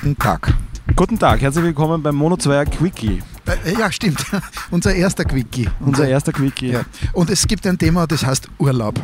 Guten Tag. Guten Tag, herzlich willkommen beim Mono 2 Quickie. Äh, ja, stimmt. Unser erster Quickie. Unser erster Quickie. Ja. Und es gibt ein Thema, das heißt Urlaub. Äh,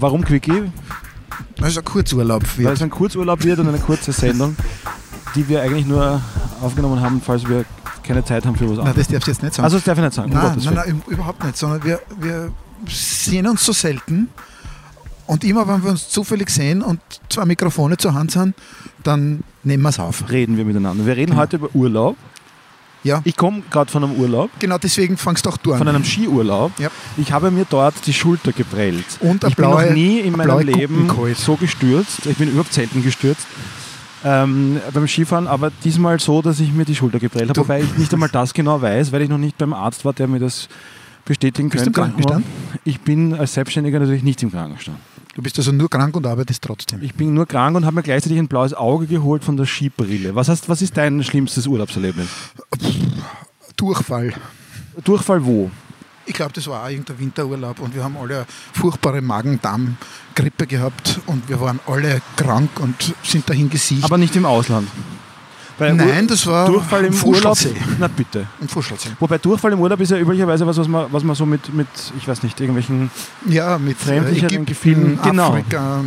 Warum Quickie? Also ein Kurzurlaub Weil wird. es ein Kurzurlaub wird und eine kurze Sendung, die wir eigentlich nur aufgenommen haben, falls wir keine Zeit haben für was Nein, anderes. das darfst du jetzt nicht sagen. Also das darf ich nicht sagen. um nein, Gottes nein, nein, überhaupt nicht. Sondern wir, wir sehen uns so selten. Und immer, wenn wir uns zufällig sehen und zwei Mikrofone zur Hand sind, dann nehmen wir es auf. Reden wir miteinander. Wir reden Genau. heute über Urlaub. Ja, Ich komme gerade von einem Urlaub, genau deswegen fangst du auch du an. von einem Skiurlaub. Ja. Ich habe mir dort die Schulter geprellt. Und ich bin blaue- noch nie in eine meinem Leben so gestürzt. Ich bin überhaupt selten gestürzt ähm, beim Skifahren, aber diesmal so, dass ich mir die Schulter geprellt habe. Du- Wobei ich nicht einmal das genau weiß, weil ich noch nicht beim Arzt war, der mir das bestätigen Bist du könnte. im Krankenstand? Ich bin als Selbstständiger natürlich nicht im Krankenstand. Du bist also nur krank und arbeitest trotzdem. Ich bin nur krank und habe mir gleichzeitig ein blaues Auge geholt von der Skibrille. Was, heißt, was ist dein schlimmstes Urlaubserlebnis? Durchfall. Durchfall wo? Ich glaube, das war auch irgendein Winterurlaub und wir haben alle eine furchtbare Magen-Darm-Grippe gehabt und wir waren alle krank und sind dahin gesiegt. Aber nicht im Ausland. Bei Nein, das war Durchfall im Urlaub. Na bitte. Im. Wobei Durchfall im Urlaub ist ja üblicherweise was, was man, was man so mit, mit, ich weiß nicht, irgendwelchen. Ja, mit äh, Fremdlicheren Ägypten, Gefilden, genau. Afrika.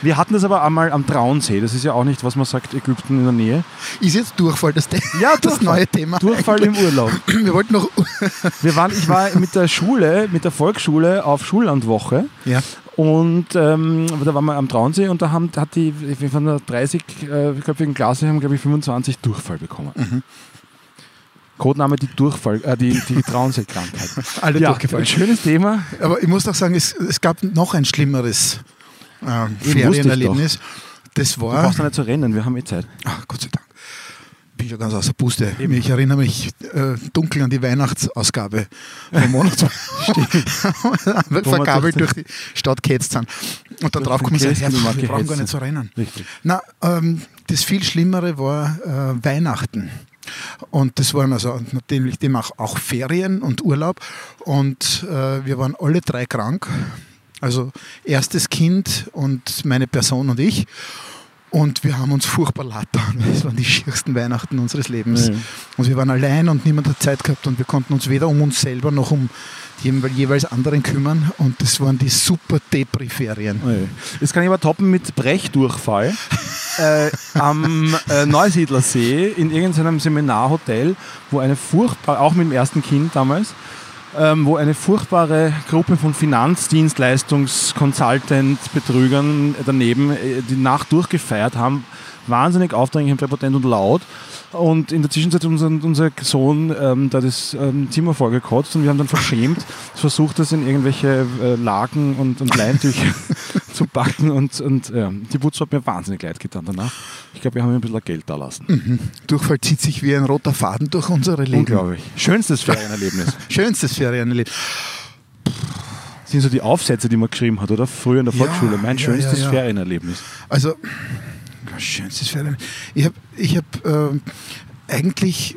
Wir hatten das aber einmal am Traunsee. Das ist ja auch nicht, was man sagt, Ägypten in der Nähe. Ist jetzt Durchfall das, Ja, das Durchfall. neue Thema? Durchfall im Urlaub. Wir wollten noch. Wir waren, ich war mit der Schule, mit der Volksschule auf Schullandwoche. Ja. Und ähm, da waren wir am Traunsee und da haben, hat die von der 30-köpfigen Klasse haben, glaube ich, 25 Durchfall bekommen. Mhm. Codename die Durchfall, äh, die, die Traunsee-Krankheit. Alle ja, durchgefallen. ein schönes Thema. Aber ich muss auch sagen, es, es gab noch ein schlimmeres äh, Ferienerlebnis. Das Du war. brauchst ja nicht zu rennen, wir haben eh Zeit. Ach, Gott sei Dank. Bin schon ganz außer Puste. Ich erinnere mich äh, dunkel an die Weihnachtsausgabe vom Monat. Verkabelt durch die Stadt sind. Und da drauf kommen sie, ja, wir brauchen gar nicht so rennen. Richtig. Na, ähm, das viel Schlimmere war äh, Weihnachten. Und das waren also natürlich dem auch, auch Ferien und Urlaub. Und äh, wir waren alle drei krank. Also erstes Kind und meine Person und ich. Und wir haben uns furchtbar weil es waren die schiersten Weihnachten unseres Lebens. Ja. Und wir waren allein und niemand hat Zeit gehabt und wir konnten uns weder um uns selber noch um die jeweils anderen kümmern. Und das waren die super Depri-Ferien. Das kann ich aber toppen mit Brechdurchfall äh, am äh, Neusiedlersee in irgendeinem Seminarhotel, wo eine furchtbare, auch mit dem ersten Kind damals, wo eine furchtbare Gruppe von Finanzdienstleistungs-Consultant-Betrügern daneben äh, die Nacht durchgefeiert haben. Wahnsinnig aufdringlich und präpotent und laut. Und in der Zwischenzeit hat unser, unser Sohn ähm, da das ähm, Zimmer vollgekotzt und wir haben dann verschämt versucht, das in irgendwelche äh, Laken und, und Leintücher zu packen und, und ja, die Putz hat mir wahnsinnig leid getan danach. Ich glaube, wir haben ihm ein bisschen Geld da lassen. Durchfall zieht sich wie ein roter Faden durch unsere Leben. Unglaublich. Schönstes Ferienerlebnis. Schönstes Ferienerlebnis. Das sind so die Aufsätze, die man geschrieben hat, oder? Früher in der Ja, Volksschule. Mein ja, schönstes ja, ja. Ferienerlebnis. Also, schönstes Ferienerlebnis. Ich habe ich hab, ähm, eigentlich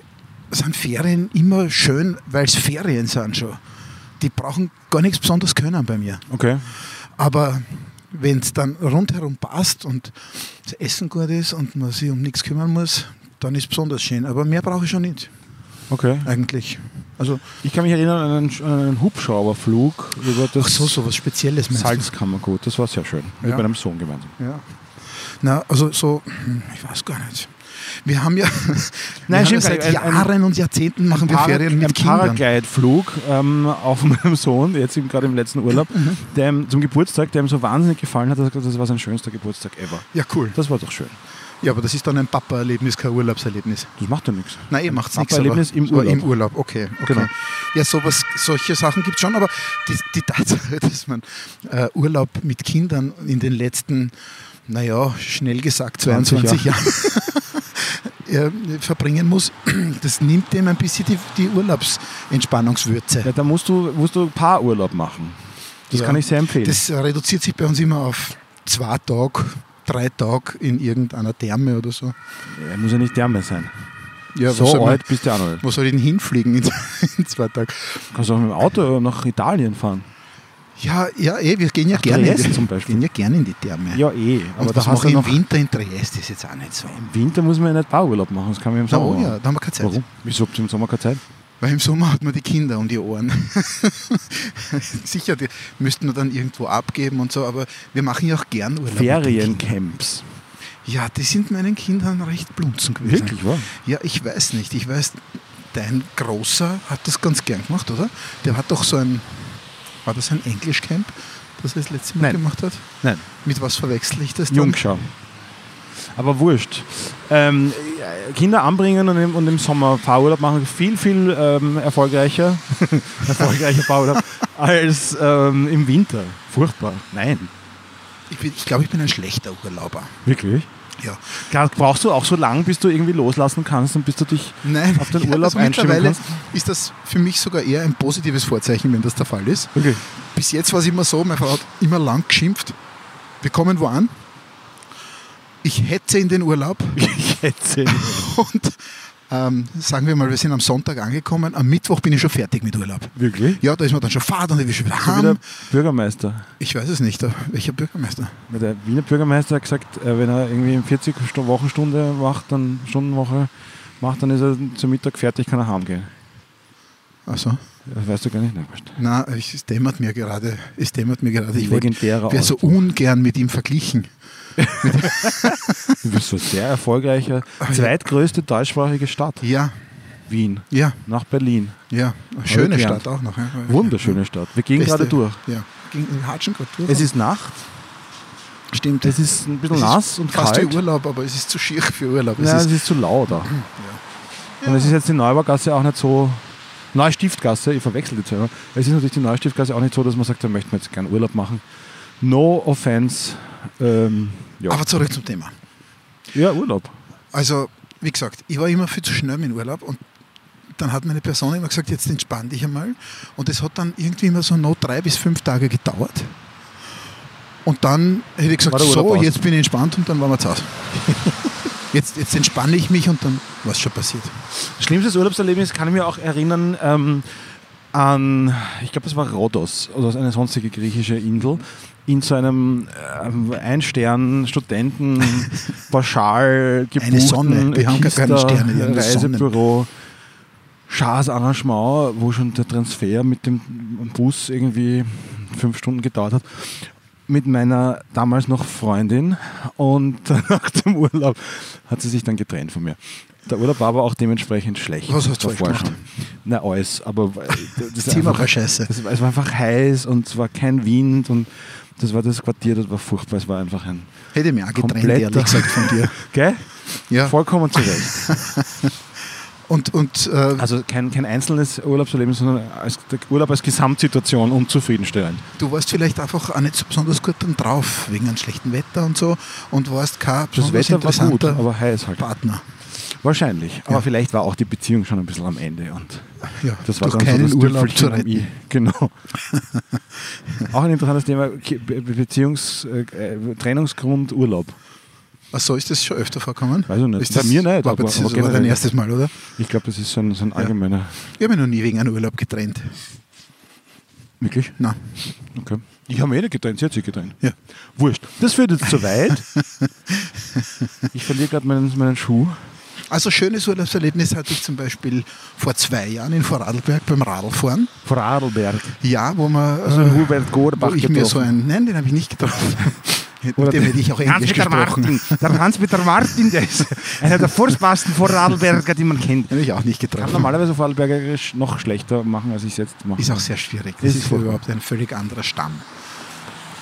sind Ferien immer schön, weil es Ferien sind schon. Die brauchen gar nichts besonders können bei mir. Okay. Aber wenn es dann rundherum passt und das Essen gut ist und man sich um nichts kümmern muss, dann ist es besonders schön. Aber mehr brauche ich schon nicht, Okay. eigentlich. Also, Ich kann mich erinnern an einen, an einen Hubschrauberflug über das ach so, so was Spezielles? Salzkammergut. Das war sehr schön. Mit Ja. meinem Sohn gemeinsam. Ja. Na, also so, hm, ich weiß gar nicht. Wir haben ja, wir Nein, haben ja gar seit. Ein- ein- Jahren und Jahrzehnten machen wir Para- Ferien mit ein Kindern. Paraglide-Flug ähm, auf meinem Sohn, jetzt eben gerade im letzten Urlaub, Mhm. der ihm zum Geburtstag, der ihm so wahnsinnig gefallen hat, dass er gesagt das war sein schönster Geburtstag ever. Ja, cool. Das war doch schön. Ja, aber das ist dann ein Papa-Erlebnis, kein Urlaubserlebnis. Das macht ja nichts. Nein, ihr macht nichts. Papa-Erlebnis im Urlaub. Im Urlaub, okay. okay. Genau. Ja, sowas, solche Sachen gibt es schon, aber die, die Tatsache, dass man äh, Urlaub mit Kindern in den letzten, naja, schnell gesagt 20 22 Jahren äh, verbringen muss, das nimmt dem ein bisschen die, die Urlaubsentspannungswürze. Ja, da musst du, musst du Paarurlaub machen. Das Ja. kann ich sehr empfehlen. Das reduziert sich bei uns immer auf zwei Tage, drei Tage in irgendeiner Therme oder so. ja, muss ja nicht Therme sein. Ja, so man, alt bist du auch noch wo soll ich denn hinfliegen in, in zwei Tagen? Du kannst auch mit dem Auto nach Italien fahren. Ja, ja, eh, wir gehen ja Ach, gerne in die, zum Beispiel. gehen ja gerne in die Therme. Ja, eh. Aber und da was hast mache ich im Winter in Triest, ist jetzt auch nicht so. im Winter muss man ja nicht Bauurlaub machen, das kann man im Sommer oh ja, da haben wir keine Zeit. Warum? Wieso habt ihr im Sommer keine Zeit? Weil im Sommer hat man die Kinder um die Ohren. Sicher, die müssten wir dann irgendwo abgeben und so, aber wir machen ja auch gern Urlaub. Feriencamps. Ja, die sind meinen Kindern recht blunzen gewesen. Wirklich, wahr? Ja, ich weiß nicht. Ich weiß, dein Großer hat das ganz gern gemacht, oder? Der hat doch so ein, war das ein Englischcamp, das er das letzte Mal Nein. gemacht hat? Nein. Mit was verwechsel ich das dann? Jungschau. Aber wurscht. Ähm, äh, Kinder anbringen und im, und im Sommer Fahrurlaub machen viel, viel ähm, erfolgreicher, erfolgreicher Fahrurlaub als ähm, im Winter. Furchtbar. Nein. Ich, ich glaube, ich bin ein schlechter Urlauber. Wirklich? Ja. Klar, brauchst du auch so lang, bis du irgendwie loslassen kannst und bis du dich Nein, auf den ja, Urlaub also einstimmen mittlerweile kannst? ist das für mich sogar eher ein positives Vorzeichen, wenn das der Fall ist. Wirklich? Bis jetzt war es immer so, meine Frau hat immer lang geschimpft. Wir kommen wo an. Ich hetze in den Urlaub Ich hätte und ähm, sagen wir mal, wir sind am Sonntag angekommen. Am Mittwoch bin ich schon fertig mit Urlaub. Wirklich? Ja, da ist man dann schon Fahrt und ich will schon wieder So wie der heim. Bürgermeister. Ich weiß es nicht, welcher Bürgermeister. Der Wiener Bürgermeister hat gesagt, äh, wenn er irgendwie 40 Stu- Wochenstunde macht, dann Stundenwoche macht, dann ist er zum Mittag fertig, kann er heimgehen. Das weißt du gar nicht, na, ich- es dämmert mir gerade. Es dämmert mir gerade. Ich wäre so ungern mit ihm verglichen. Du bist so sehr erfolgreicher. Zweitgrößte deutschsprachige Stadt. Ja, Wien. ja, Nach Berlin. ja. Schöne. Stadt auch noch. Ja. Wunderschöne Stadt. Wir gehen Beste- gerade durch. Ja, in Hatschen gerade durch. Es ist Nacht. Stimmt. Es ist ein bisschen Es nass und fast kalt. wie Urlaub, aber es ist zu schier für Urlaub. Es Ja, ist, es ist zu laut da. Und es ist jetzt die Neubaugasse auch nicht so. Neustiftgasse, ich verwechsel die zwei. immer. Es ist natürlich die Neustiftgasse auch nicht so, dass man sagt, da möchten wir jetzt gerne Urlaub machen. No offense. Ähm, ja. aber zurück zum Thema. ja, Urlaub. Also, wie gesagt, ich war immer viel zu schnell mit Urlaub und dann hat meine Person immer gesagt, jetzt entspann dich einmal. Und es hat dann irgendwie immer so noch drei bis fünf Tage gedauert. Und dann hätte ich gesagt, so, jetzt bin ich entspannt und dann waren wir zu Hause. jetzt, jetzt entspanne ich mich und dann war es schon passiert. Schlimmstes Urlaubserlebnis kann ich mir auch erinnern ähm, an, ich glaube, es war Rhodos oder eine sonstige griechische Insel. In so einem ähm, Ein-Stern-Studenten pauschal Eine Sonne. gebuchten Wir haben gar keine Sterne, wir haben Reisebüro. Schars Arrangement, wo schon der Transfer mit dem Bus irgendwie fünf Stunden gedauert hat. Mit meiner damals noch Freundin und nach dem Urlaub hat sie sich dann getrennt von mir. Der Urlaub war aber auch dementsprechend schlecht. Was hast du gemacht? Na, alles. Aber das Das Thema war scheiße. es war einfach heiß und es war kein Wind und das war das Quartier, das war furchtbar. Es war einfach ein. Hätte mich auch getrennt, ehrlich gesagt, von dir. Gell? Ja. Vollkommen zurecht. Und, und äh, Also kein, kein einzelnes Urlaubserlebnis, sondern als, der Urlaub als Gesamtsituation unzufriedenstellend. du warst vielleicht einfach auch nicht so besonders gut dann drauf, wegen einem schlechten Wetter und so, und warst kein Das Wetter war gut, aber heiß halt. Partner. Wahrscheinlich. Aber Ja. vielleicht war auch die Beziehung schon ein bisschen am Ende. Und Ja, das war dann keinen so das Urlaub zu retten. Genau. auch ein interessantes Thema, Beziehungs-, äh, Trennungsgrund Urlaub. Ach so, ist das schon öfter vorkommen? Weiß ich nicht. Ist Bei das, mir nicht, aber- das aber war dein erstes Mal, oder? Ich glaube, das ist so ein, so ein allgemeiner... Ich habe mich noch nie wegen einem Urlaub getrennt. Wirklich? Nein. Okay. Ich habe mich eh nicht getrennt, sie hat sich getrennt. Ja. Wurscht. Das führt jetzt zu weit. Ich verliere gerade meinen, meinen Schuh. Also schönes Urlaubserlebnis hatte ich zum Beispiel vor zwei Jahren in Vorarlberg beim Radlfahren. Vorarlberg. Ja, wo man Also äh, Hubert Gorbach wo ich mir so getroffen. ein, nein, den habe ich nicht getroffen. Mit Oder dem hätte ich auch Englisch Hans-Peter. Martin. Der Hans-Peter Martin, der ist einer der furchtbarsten Vorarlberger, die man kennt. Habe ich auch nicht Kann getroffen. normalerweise Vorarlbergerisch noch schlechter machen, als ich es jetzt mache. Ist auch sehr schwierig. Das Ist ist, furchtbar. überhaupt ein völlig anderer Stamm.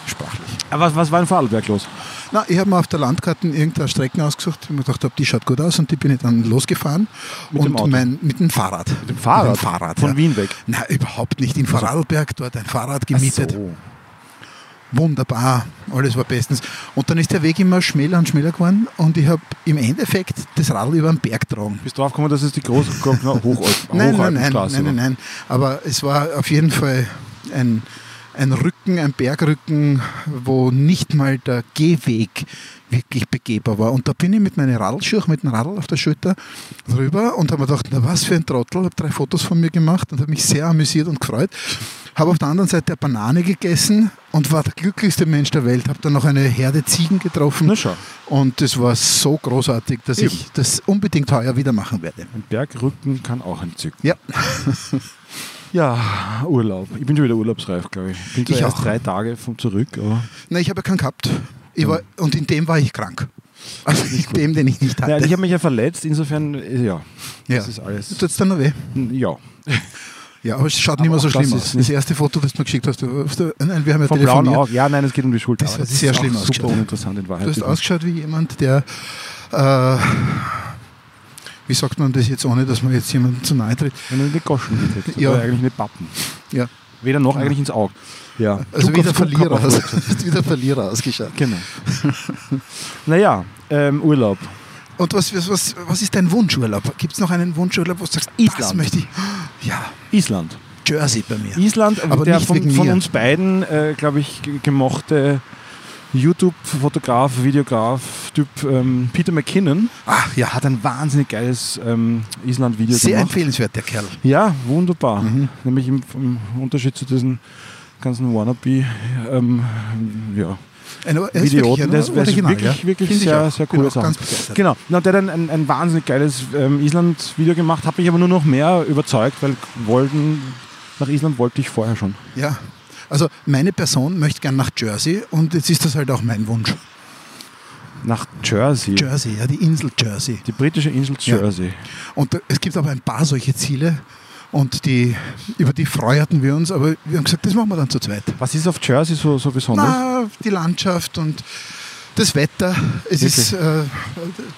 Sprachlich. Aber was, was war in Vorarlberg los? Na, ich habe mir auf der Landkarte irgendeine Strecken ausgesucht, und mir gedacht habe, die schaut gut aus und die bin ich dann losgefahren. Mit und dem Auto? Mein, mit dem Fahrrad. Mit dem Fahrrad? Mit dem Fahrrad Von ja. Wien weg? Na, überhaupt nicht. In Vorarlberg dort ein Fahrrad gemietet. Ach so. Wunderbar, alles war bestens. Und dann ist der Weg immer schmäler und schmäler geworden und ich habe im Endeffekt das Radl über den Berg getragen. Bist du drauf gekommen, dass es die große Hochalp Nein, nein, nein, nein, Hochalpenstraße nein, nein. Aber es war auf jeden Fall ein, ein Rücken, ein Bergrücken, wo nicht mal der Gehweg wirklich begehbar war. Und da bin ich mit meinen Radlschuhen, mit dem Radl auf der Schulter drüber und habe mir gedacht, na was für ein Trottel, habe drei Fotos von mir gemacht und habe mich sehr amüsiert und gefreut. Habe auf der anderen Seite eine Banane gegessen und war der glücklichste Mensch der Welt. Habe dann noch eine Herde Ziegen getroffen. Na schau. Und das war so großartig, dass Eben. ich das unbedingt heuer wieder machen werde. Ein Bergrücken kann auch entzücken. Ja, Ja, Urlaub. Ich bin schon wieder urlaubsreif, glaube ich. Bin zwar Ich erst auch. drei Tage vom zurück, aber. Nein, ich habe ja keinen gehabt. Ich war, und in dem war ich krank. Also in dem, den ich nicht hatte. Ja, ich habe mich ja verletzt, insofern, äh, ja. Ja. Das ist alles. Tut es dann noch weh? Ja. Ja, aber es schaut nicht mehr Aber so das schlimm ist aus. Das erste Foto, das du mir geschickt hast, du, nein, wir haben ja Vom blauen. Auge. Ja, nein, es geht um die Schulter. Das aber hat ist sehr schlimm super ausgeschaut. uninteressant in Wahrheit. Du hast ausgeschaut wie jemand, der, äh, wie sagt man das jetzt, ohne dass man jetzt jemandem zu nahe tritt? Wenn du in die Goschen geht, Ja. ja. eigentlich nicht Pappen. Ja. Weder noch eigentlich ins Auge. Ja. Also wie der Verlierer, hast wie der Verlierer ausgeschaut. Genau. naja, ähm, Urlaub. Und was, was, was, ist dein Wunschurlaub? Gibt es noch einen Wunschurlaub, wo du sagst, das Island. möchte ich? Ja, Island. Jersey bei mir. Island, Aber der von, von uns beiden, äh, glaube ich, ge- gemochte YouTube-Fotograf, Videograf-Typ ähm, Peter McKinnon Ah, ja, hat ein wahnsinnig geiles ähm, Island-Video sehr gemacht. empfehlenswert, der Kerl. Ja, wunderbar. Mhm. Nämlich im, im Unterschied zu diesen ganzen Wannabe ähm, ja, Ist Idioten. wirklich Das ist wirklich, ja. wirklich Finde ich sehr, sehr coole auch Sachen. Genau, Na, der hat ein, ein, ein wahnsinnig geiles ähm, Island-Video gemacht, hat mich aber nur noch mehr überzeugt, weil wollten, nach Island wollte ich vorher schon. Ja, also meine Person möchte gern nach Jersey und jetzt ist das halt auch mein Wunsch. Nach Jersey. Jersey, ja, die Insel Jersey. Die britische Insel Ja. Jersey. Und da- es gibt aber ein paar solche Ziele und die, über die freuerten wir uns, aber wir haben gesagt, das machen wir dann zu zweit. Was ist auf Jersey so, so besonders? Na, die Landschaft und das Wetter. Es Wirklich? ist, äh,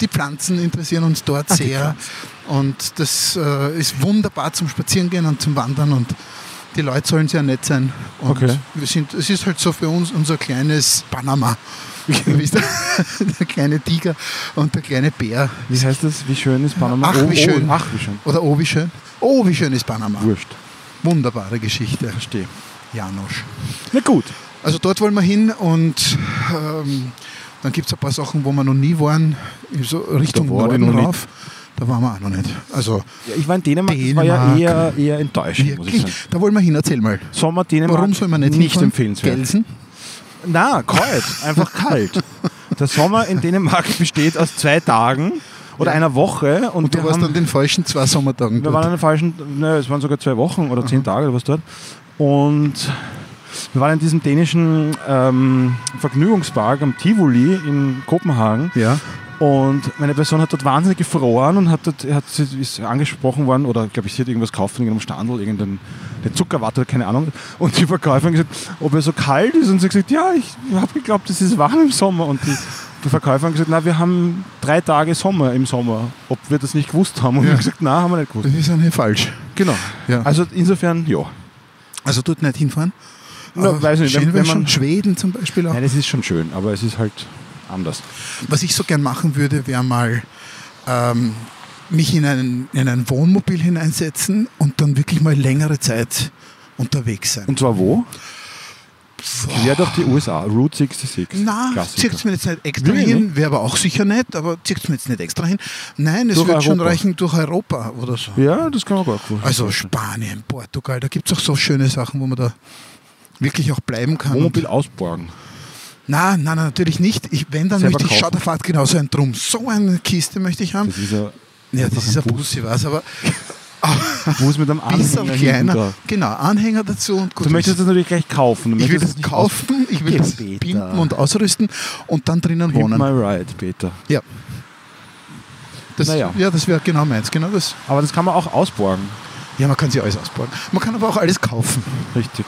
die Pflanzen interessieren uns dort die sehr. Und das äh, ist wunderbar zum Spazierengehen und zum Wandern und die Leute sollen sehr nett sein. Und Okay. wir sind, es ist halt so für uns unser kleines Panama. Der, kleine Tiger und der kleine Bär. Wie heißt das? Wie schön ist Panama? Ach, wie schön. ach, wie schön. Oder oh, wie schön. Oh, wie schön ist Panama. Wurscht. Wunderbare Geschichte. Verstehe. Janosch. Na gut. Also dort wollen wir hin und ähm, dann gibt es ein paar Sachen, wo wir noch nie waren, so Richtung Da war Norden rauf. Da waren wir auch noch nicht. Also Ja, ich war in Dänemark, das war ja Dänemark. eher, eher enttäuschend, muss ich sagen. da wollen wir hin, erzähl mal. Sommer Dänemark Warum soll man nicht, nicht hinfahren? empfehlenswert. Gelsen? Na, kalt, einfach kalt. Der Sommer in Dänemark besteht aus zwei Tagen oder Ja. einer Woche und, Und du warst haben, an den falschen zwei Sommertagen wir waren dort. an den falschen, ne, es waren sogar zwei Wochen oder zehn Tage oder was dort und wir waren in diesem dänischen ähm, Vergnügungspark am Tivoli in Kopenhagen Ja, Und meine Person hat dort wahnsinnig gefroren und hat dort, hat, ist angesprochen worden oder glaube ich, sie hat irgendwas gekauft von irgendeinem Standel, irgendeine Zuckerwatte oder keine Ahnung. Und die Verkäuferin gesagt, ob er so kalt ist und sie hat gesagt, ja, ich habe geglaubt, es ist warm im Sommer. Und die, die Verkäuferin gesagt, na, wir haben drei Tage Sommer im Sommer, ob wir das nicht gewusst haben. Und Ja. haben gesagt, na, haben wir nicht gewusst. das ist ja nicht falsch. Genau. Ja. Also insofern, ja. Also dort nicht hinfahren. Na, weiß nicht, schön wenn- wenn man- schon Schweden zum Beispiel auch. Nein, es ist schon schön, aber es ist halt anders. Was ich so gern machen würde, wäre mal ähm, mich in ein, in ein Wohnmobil hineinsetzen und dann wirklich mal längere Zeit unterwegs sein. Und zwar wo? Ja, doch die USA, Route 66. Na, Klassiker. zieht mir jetzt nicht extra Wirklich hin, wäre aber auch sicher nett, aber zieht mir jetzt nicht extra hin. Nein, es Durch wird schon reichen durch Europa oder so. Ja, das kann man gar nicht Also. Spanien, Portugal, da gibt es auch so schöne Sachen, wo man da wirklich auch bleiben kann. Wohnmobil ausborgen. Nein, nein, natürlich nicht. Ich, wenn, dann Selber möchte ich, kaufen. schau, da fahrt genauso ein Drum. So eine Kiste möchte ich haben. Das ist ja Ja, das ist ein Bus. Ich weiß, aber Bus mit einem Anhänger hinten kleiner. drauf. Genau, Anhänger dazu und gut. Du möchtest das natürlich gleich kaufen. Ich will das kaufen, ich will das binden und ausrüsten und dann drinnen Pimp wohnen. my ride, Peter. Ja. Das, Naja. Ja, das wäre genau meins. Genau das. Aber das kann man auch ausborgen. Ja, man kann sich alles ausbauen. Man kann aber auch alles kaufen. Richtig.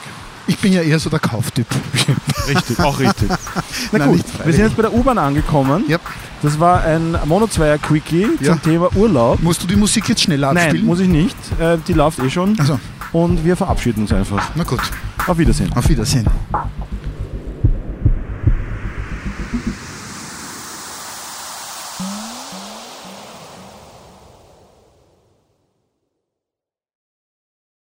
Ich bin ja eher so der Kauftyp. Richtig, auch richtig. Na Nein, gut, nicht wir sind jetzt bei der U-Bahn angekommen. Ja. Das war ein Mono-Zweier-Quickie Ja. zum Thema Urlaub. Musst du die Musik jetzt schneller Nein, abspielen? muss ich nicht. Äh, die läuft eh schon. Also, Und wir verabschieden uns einfach. na gut. Auf Wiedersehen. Auf Wiedersehen.